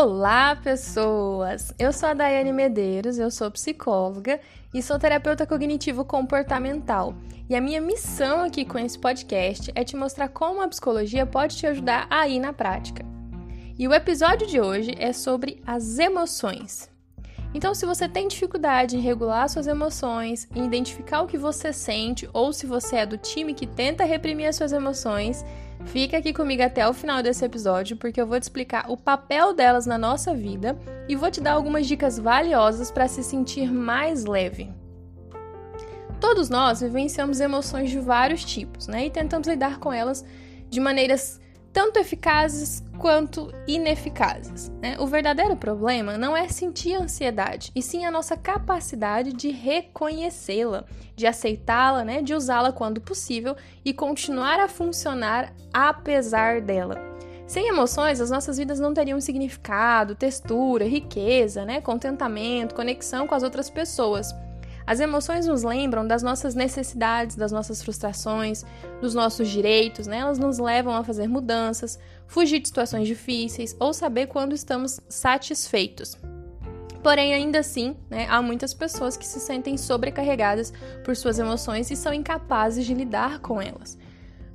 Olá, pessoas! Eu sou a Daiane Medeiros, eu sou psicóloga e sou terapeuta cognitivo comportamental. E a minha missão aqui com esse podcast é te mostrar como a psicologia pode te ajudar aí na prática. E o episódio de hoje é sobre as emoções. Então, se você tem dificuldade em regular suas emoções, em identificar o que você sente, ou se você é do time que tenta reprimir as suas emoções, fica aqui comigo até o final desse episódio, porque eu vou te explicar o papel delas na nossa vida e vou te dar algumas dicas valiosas para se sentir mais leve. Todos nós vivenciamos emoções de vários tipos, né? E tentamos lidar com elas de maneiras tanto eficazes quanto ineficazes. Né? O verdadeiro problema não é sentir ansiedade, e sim a nossa capacidade de reconhecê-la, de aceitá-la, né? de usá-la quando possível e continuar a funcionar apesar dela. Sem emoções, as nossas vidas não teriam significado, textura, riqueza, né? contentamento, conexão com as outras pessoas. As emoções nos lembram das nossas necessidades, das nossas frustrações, dos nossos direitos, né? Elas nos levam a fazer mudanças, fugir de situações difíceis ou saber quando estamos satisfeitos. Porém, ainda assim, né, há muitas pessoas que se sentem sobrecarregadas por suas emoções e são incapazes de lidar com elas.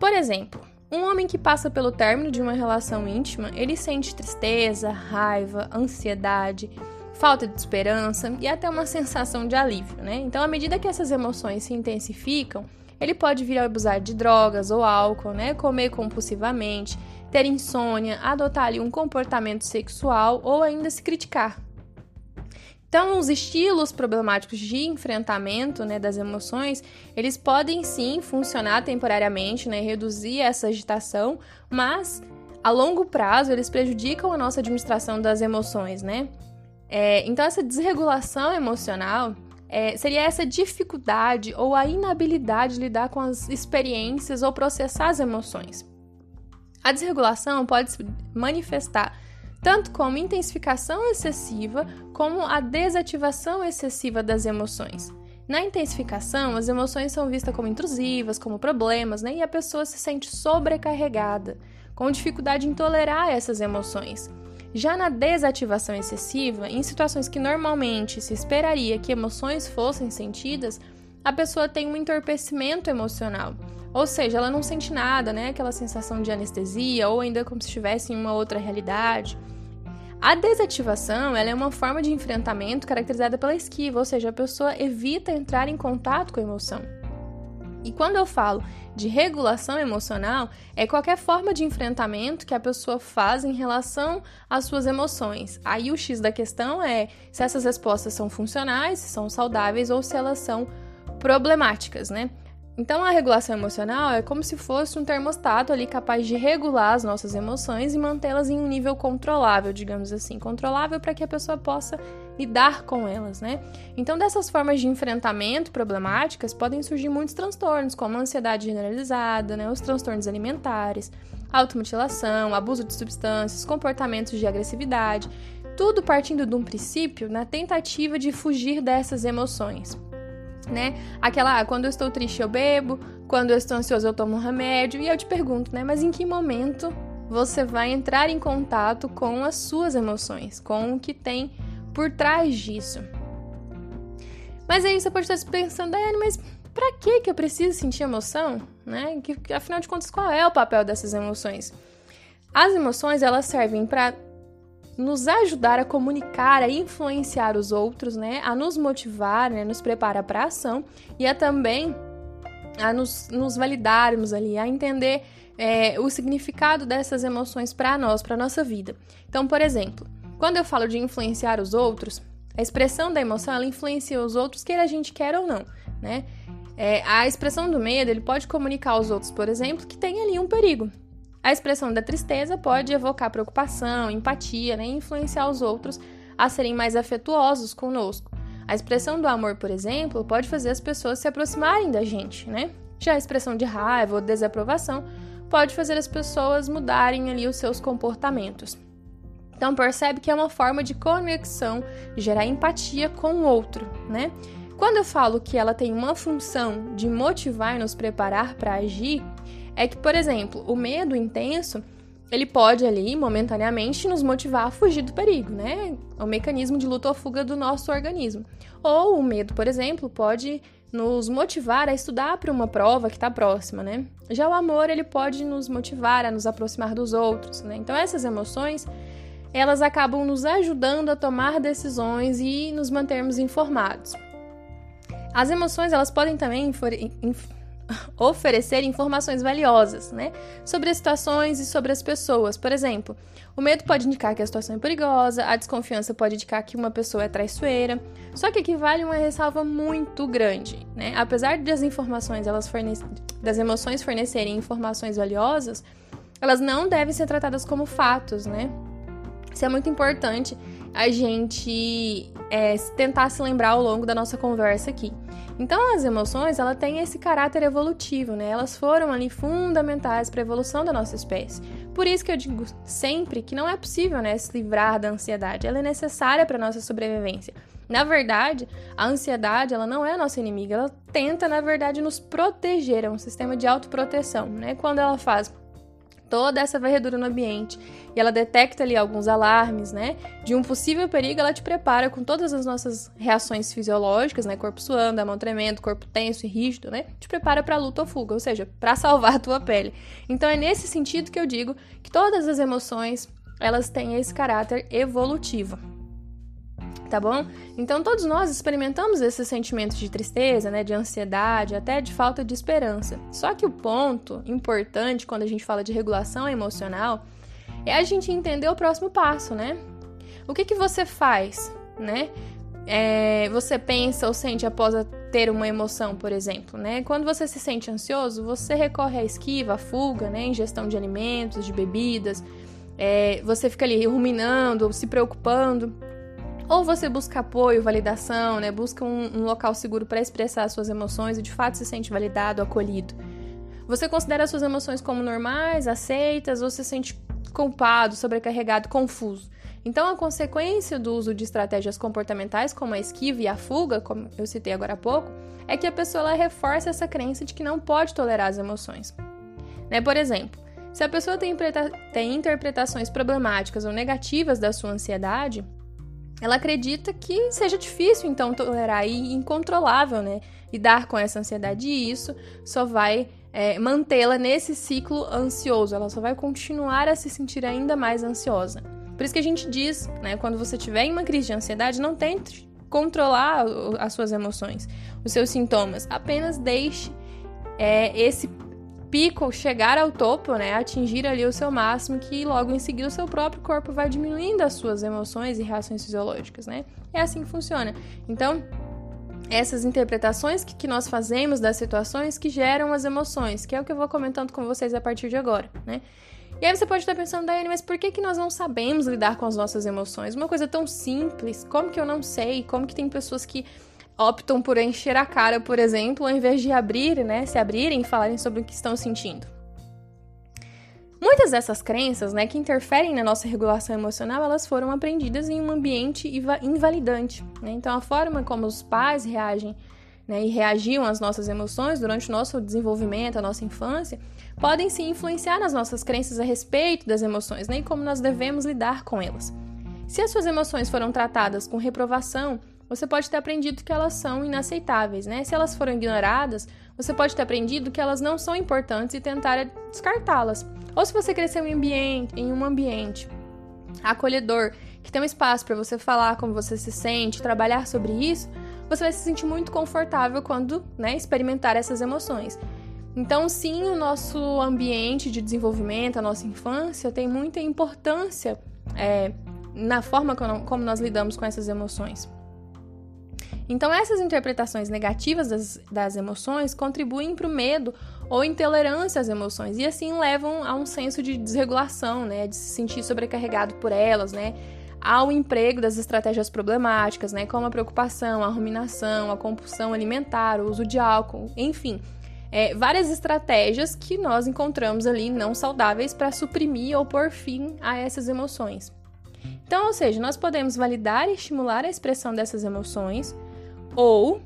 Por exemplo, um homem que passa pelo término de uma relação íntima, ele sente tristeza, raiva, ansiedade, falta de esperança e até uma sensação de alívio, né? Então, à medida que essas emoções se intensificam, ele pode vir a abusar de drogas ou álcool, né? Comer compulsivamente, ter insônia, adotar ali um comportamento sexual ou ainda se criticar. Então, os estilos problemáticos de enfrentamento né, das emoções, eles podem sim funcionar temporariamente, né, reduzir essa agitação, mas a longo prazo eles prejudicam a nossa administração das emoções, né? É, então, essa desregulação emocional é, seria essa dificuldade ou a inabilidade de lidar com as experiências ou processar as emoções. A desregulação pode se manifestar tanto como intensificação excessiva, como a desativação excessiva das emoções. Na intensificação, as emoções são vistas como intrusivas, como problemas, né? e a pessoa se sente sobrecarregada, com dificuldade em tolerar essas emoções. Já na desativação excessiva, em situações que normalmente se esperaria que emoções fossem sentidas, a pessoa tem um entorpecimento emocional. Ou seja, ela não sente nada, né? Aquela sensação de anestesia ou ainda como se estivesse em uma outra realidade. A desativação é uma forma de enfrentamento caracterizada pela esquiva, ou seja, a pessoa evita entrar em contato com a emoção. E quando eu falo de regulação emocional, é qualquer forma de enfrentamento que a pessoa faz em relação às suas emoções. Aí o X da questão é se essas respostas são funcionais, se são saudáveis ou se elas são problemáticas, né? Então, a regulação emocional é como se fosse um termostato ali capaz de regular as nossas emoções e mantê-las em um nível controlável, digamos assim, controlável para que a pessoa possa lidar com elas, né? Então, dessas formas de enfrentamento problemáticas podem surgir muitos transtornos, como a ansiedade generalizada, né, os transtornos alimentares, automutilação, abuso de substâncias, comportamentos de agressividade, tudo partindo de um princípio na tentativa de fugir dessas emoções né? Aquela, ah, quando eu estou triste eu bebo, quando eu estou ansioso eu tomo um remédio, e eu te pergunto, né? Mas em que momento você vai entrar em contato com as suas emoções, com o que tem por trás disso? Mas aí você pode estar pensando, Daiane, mas pra que que eu preciso sentir emoção? Né? Que, afinal de contas, qual é o papel dessas emoções? As emoções, elas servem para nos ajudar a comunicar, a influenciar os outros, né? A nos motivar, né? Nos preparar para ação e a também a nos, nos validarmos ali, a entender é, o significado dessas emoções para nós, para nossa vida. Então, por exemplo, quando eu falo de influenciar os outros, a expressão da emoção ela influencia os outros, quer a gente quer ou não, né? É, a expressão do medo ele pode comunicar aos outros, por exemplo, que tem ali um perigo. A expressão da tristeza pode evocar preocupação, empatia, né, e influenciar os outros a serem mais afetuosos conosco. A expressão do amor, por exemplo, pode fazer as pessoas se aproximarem da gente, né? Já a expressão de raiva ou desaprovação pode fazer as pessoas mudarem ali os seus comportamentos. Então percebe que é uma forma de conexão, gerar empatia com o outro, né? Quando eu falo que ela tem uma função de motivar e nos preparar para agir, é que, por exemplo, o medo intenso ele pode ali, momentaneamente, nos motivar a fugir do perigo, né? É um mecanismo de luta ou fuga do nosso organismo. Ou o medo, por exemplo, pode nos motivar a estudar para uma prova que está próxima, né? Já o amor, ele pode nos motivar a nos aproximar dos outros, né? Então essas emoções, elas acabam nos ajudando a tomar decisões e nos mantermos informados. As emoções, elas podem também oferecer informações valiosas, né? Sobre as situações e sobre as pessoas. Por exemplo, o medo pode indicar que a situação é perigosa, a desconfiança pode indicar que uma pessoa é traiçoeira. Só que aqui vale uma ressalva muito grande, né? Apesar das informações, elas fornece... das emoções fornecerem informações valiosas, elas não devem ser tratadas como fatos, né? Isso é muito importante a gente é, tentar se lembrar ao longo da nossa conversa aqui. Então, as emoções, ela tem esse caráter evolutivo, né? Elas foram ali fundamentais para a evolução da nossa espécie. Por isso que eu digo sempre que não é possível, né, se livrar da ansiedade. Ela é necessária para nossa sobrevivência. Na verdade, a ansiedade, ela não é nossa inimiga, ela tenta, na verdade, nos proteger, é um sistema de autoproteção, né? Quando ela faz toda essa varredura no ambiente e ela detecta ali alguns alarmes, né, de um possível perigo, ela te prepara com todas as nossas reações fisiológicas, né, corpo suando, a mão tremendo, corpo tenso e rígido, né, te prepara para luta ou fuga, ou seja, para salvar a tua pele. Então é nesse sentido que eu digo que todas as emoções, elas têm esse caráter evolutivo tá bom? Então todos nós experimentamos esses sentimentos de tristeza, né, de ansiedade, até de falta de esperança. Só que o ponto importante quando a gente fala de regulação emocional é a gente entender o próximo passo, né? O que que você faz, né? É, você pensa ou sente após ter uma emoção, por exemplo, né? Quando você se sente ansioso, você recorre à esquiva, à fuga, né? Ingestão de alimentos, de bebidas. É, você fica ali ruminando, se preocupando. Ou você busca apoio, validação, né? Busca um, um local seguro para expressar suas emoções e de fato se sente validado, acolhido. Você considera suas emoções como normais, aceitas ou se sente culpado, sobrecarregado, confuso. Então, a consequência do uso de estratégias comportamentais como a esquiva e a fuga, como eu citei agora há pouco, é que a pessoa reforça essa crença de que não pode tolerar as emoções. Né? Por exemplo, se a pessoa tem interpretações problemáticas ou negativas da sua ansiedade, ela acredita que seja difícil então tolerar e incontrolável, né? Lidar com essa ansiedade e isso só vai é, mantê-la nesse ciclo ansioso. Ela só vai continuar a se sentir ainda mais ansiosa. Por isso que a gente diz, né? Quando você tiver uma crise de ansiedade, não tente controlar as suas emoções, os seus sintomas. Apenas deixe é, esse pico chegar ao topo, né, atingir ali o seu máximo, que logo em seguida o seu próprio corpo vai diminuindo as suas emoções e reações fisiológicas, né? É assim que funciona. Então, essas interpretações que, que nós fazemos das situações que geram as emoções, que é o que eu vou comentando com vocês a partir de agora, né? E aí você pode estar pensando, Daiane, mas por que, que nós não sabemos lidar com as nossas emoções? Uma coisa tão simples, como que eu não sei? Como que tem pessoas que optam por encher a cara, por exemplo, ao invés de abrir, né, se abrirem e falarem sobre o que estão sentindo. Muitas dessas crenças, né, que interferem na nossa regulação emocional, elas foram aprendidas em um ambiente invalidante. Né? Então, a forma como os pais reagem né, e reagiam às nossas emoções durante o nosso desenvolvimento, a nossa infância, podem se influenciar nas nossas crenças a respeito das emoções né, e como nós devemos lidar com elas. Se as suas emoções foram tratadas com reprovação você pode ter aprendido que elas são inaceitáveis, né? Se elas foram ignoradas, você pode ter aprendido que elas não são importantes e tentar descartá-las. Ou se você cresceu em, ambiente, em um ambiente acolhedor, que tem um espaço para você falar como você se sente, trabalhar sobre isso, você vai se sentir muito confortável quando né, experimentar essas emoções. Então, sim, o nosso ambiente de desenvolvimento, a nossa infância, tem muita importância é, na forma como nós lidamos com essas emoções. Então, essas interpretações negativas das, das emoções contribuem para o medo ou intolerância às emoções e assim levam a um senso de desregulação, né, de se sentir sobrecarregado por elas, né, ao emprego das estratégias problemáticas, né, como a preocupação, a ruminação, a compulsão alimentar, o uso de álcool, enfim, é, várias estratégias que nós encontramos ali não saudáveis para suprimir ou pôr fim a essas emoções. Então, ou seja, nós podemos validar e estimular a expressão dessas emoções, ou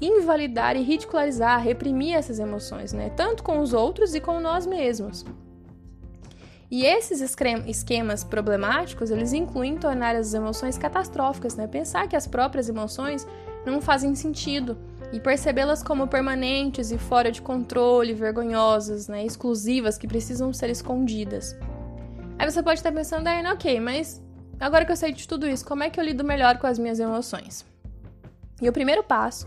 invalidar e ridicularizar, reprimir essas emoções, né? Tanto com os outros e com nós mesmos. E esses esquemas problemáticos, eles incluem tornar as emoções catastróficas, né? Pensar que as próprias emoções não fazem sentido e percebê-las como permanentes e fora de controle, vergonhosas, né? exclusivas, que precisam ser escondidas. Aí você pode estar pensando, ah, ok, mas agora que eu sei de tudo isso, como é que eu lido melhor com as minhas emoções? E o primeiro passo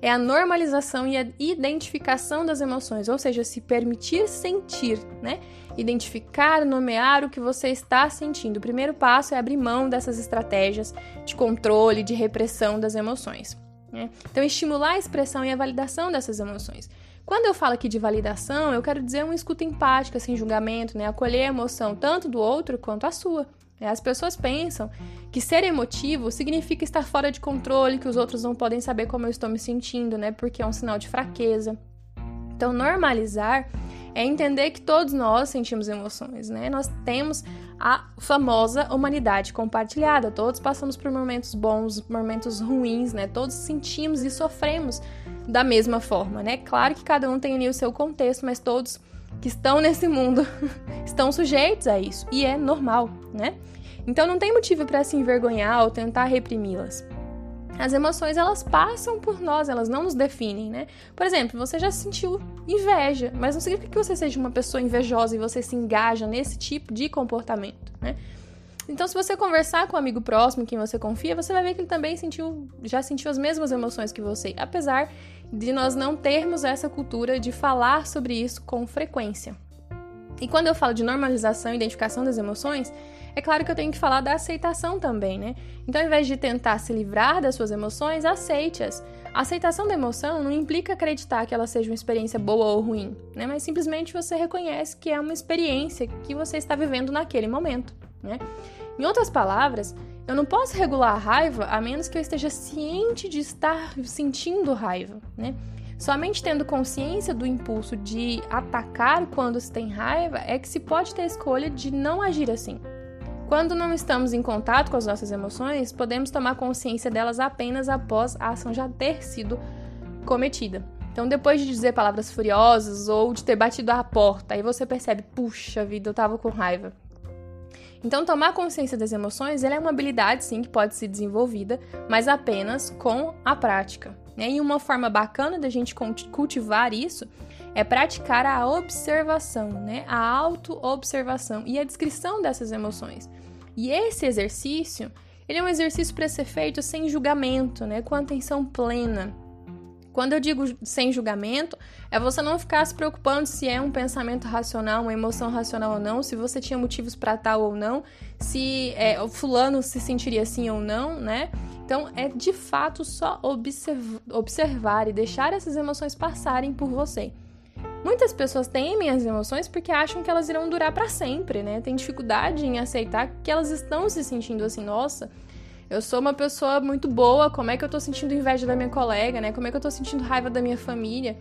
é a normalização e a identificação das emoções, ou seja, se permitir sentir, né? Identificar, nomear o que você está sentindo. O primeiro passo é abrir mão dessas estratégias de controle, de repressão das emoções. Né? Então, estimular a expressão e a validação dessas emoções. Quando eu falo aqui de validação, eu quero dizer uma escuta empática, sem julgamento, né? acolher a emoção tanto do outro quanto a sua. É, as pessoas pensam que ser emotivo significa estar fora de controle, que os outros não podem saber como eu estou me sentindo, né? Porque é um sinal de fraqueza. Então, normalizar é entender que todos nós sentimos emoções, né? Nós temos a famosa humanidade compartilhada. Todos passamos por momentos bons, momentos ruins, né? Todos sentimos e sofremos da mesma forma, né? Claro que cada um tem ali o seu contexto, mas todos que estão nesse mundo estão sujeitos a isso e é normal, né? Então não tem motivo para se envergonhar ou tentar reprimi-las. As emoções elas passam por nós, elas não nos definem, né? Por exemplo, você já sentiu inveja, mas não significa que você seja uma pessoa invejosa e você se engaja nesse tipo de comportamento, né? Então, se você conversar com um amigo próximo, em quem você confia, você vai ver que ele também sentiu, já sentiu as mesmas emoções que você, apesar de nós não termos essa cultura de falar sobre isso com frequência. E quando eu falo de normalização e identificação das emoções, é claro que eu tenho que falar da aceitação também, né? Então, ao invés de tentar se livrar das suas emoções, aceite-as. A aceitação da emoção não implica acreditar que ela seja uma experiência boa ou ruim, né? Mas simplesmente você reconhece que é uma experiência que você está vivendo naquele momento, né? Em outras palavras, eu não posso regular a raiva a menos que eu esteja ciente de estar sentindo raiva, né? Somente tendo consciência do impulso de atacar quando se tem raiva é que se pode ter a escolha de não agir assim. Quando não estamos em contato com as nossas emoções, podemos tomar consciência delas apenas após a ação já ter sido cometida. Então, depois de dizer palavras furiosas ou de ter batido a porta, aí você percebe, puxa vida, eu tava com raiva. Então, tomar consciência das emoções é uma habilidade, sim, que pode ser desenvolvida, mas apenas com a prática. Né? E uma forma bacana da gente cultivar isso é praticar a observação, né? a auto-observação e a descrição dessas emoções. E esse exercício, ele é um exercício para ser feito sem julgamento, né? com atenção plena. Quando eu digo sem julgamento, é você não ficar se preocupando se é um pensamento racional, uma emoção racional ou não, se você tinha motivos para tal ou não, se é, o fulano se sentiria assim ou não, né? Então é de fato só observ observar e deixar essas emoções passarem por você. Muitas pessoas temem as emoções porque acham que elas irão durar para sempre, né? Tem dificuldade em aceitar que elas estão se sentindo assim, nossa, eu sou uma pessoa muito boa, como é que eu tô sentindo inveja da minha colega, né? Como é que eu tô sentindo raiva da minha família?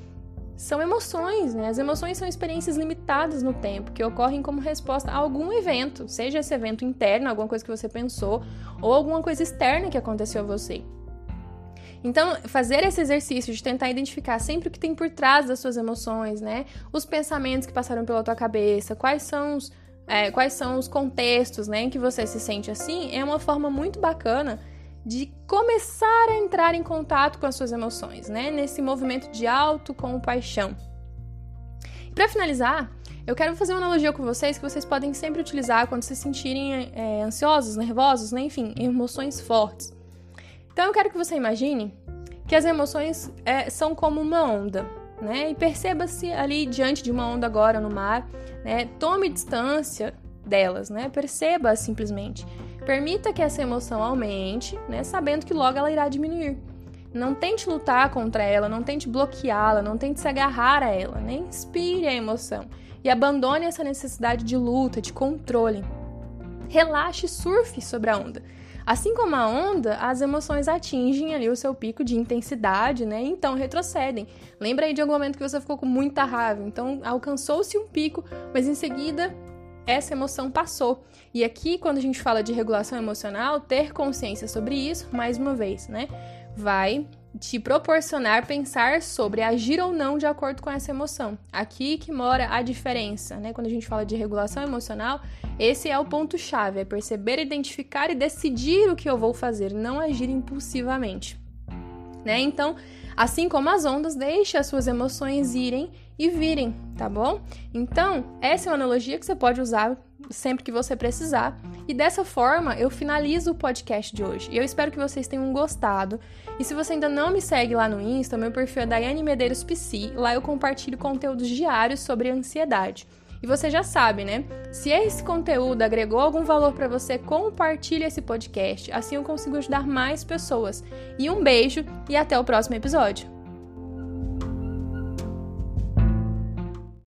São emoções, né? As emoções são experiências limitadas no tempo, que ocorrem como resposta a algum evento, seja esse evento interno, alguma coisa que você pensou, ou alguma coisa externa que aconteceu a você. Então, fazer esse exercício de tentar identificar sempre o que tem por trás das suas emoções, né? Os pensamentos que passaram pela tua cabeça, quais são os é, quais são os contextos né, em que você se sente assim, é uma forma muito bacana de começar a entrar em contato com as suas emoções, né? Nesse movimento de autocompaixão. Para finalizar, eu quero fazer uma analogia com vocês que vocês podem sempre utilizar quando se sentirem é, ansiosos, nervosos, né? enfim, emoções fortes. Então eu quero que você imagine que as emoções é, são como uma onda né? E perceba-se ali diante de uma onda agora no mar, né? Tome distância delas, né? Perceba simplesmente. Permita que essa emoção aumente, né? Sabendo que logo ela irá diminuir. Não tente lutar contra ela, não tente bloqueá-la, não tente se agarrar a ela, né? Inspire a emoção e abandone essa necessidade de luta, de controle. Relaxe e surfe sobre a onda. Assim como a onda, as emoções atingem ali o seu pico de intensidade, né? Então retrocedem. Lembra aí de algum momento que você ficou com muita raiva, então alcançou-se um pico, mas em seguida essa emoção passou. E aqui, quando a gente fala de regulação emocional, ter consciência sobre isso, mais uma vez, né? Vai te proporcionar pensar sobre agir ou não de acordo com essa emoção. Aqui que mora a diferença, né? Quando a gente fala de regulação emocional, esse é o ponto chave, é perceber, identificar e decidir o que eu vou fazer, não agir impulsivamente. Né? Então, assim como as ondas, deixe as suas emoções irem e virem, tá bom? Então, essa é uma analogia que você pode usar sempre que você precisar. E dessa forma, eu finalizo o podcast de hoje. E eu espero que vocês tenham gostado. E se você ainda não me segue lá no Insta, meu perfil é Daiane Medeiros Psi. Lá eu compartilho conteúdos diários sobre ansiedade. E você já sabe, né? Se esse conteúdo agregou algum valor para você, compartilhe esse podcast. Assim eu consigo ajudar mais pessoas. E um beijo e até o próximo episódio.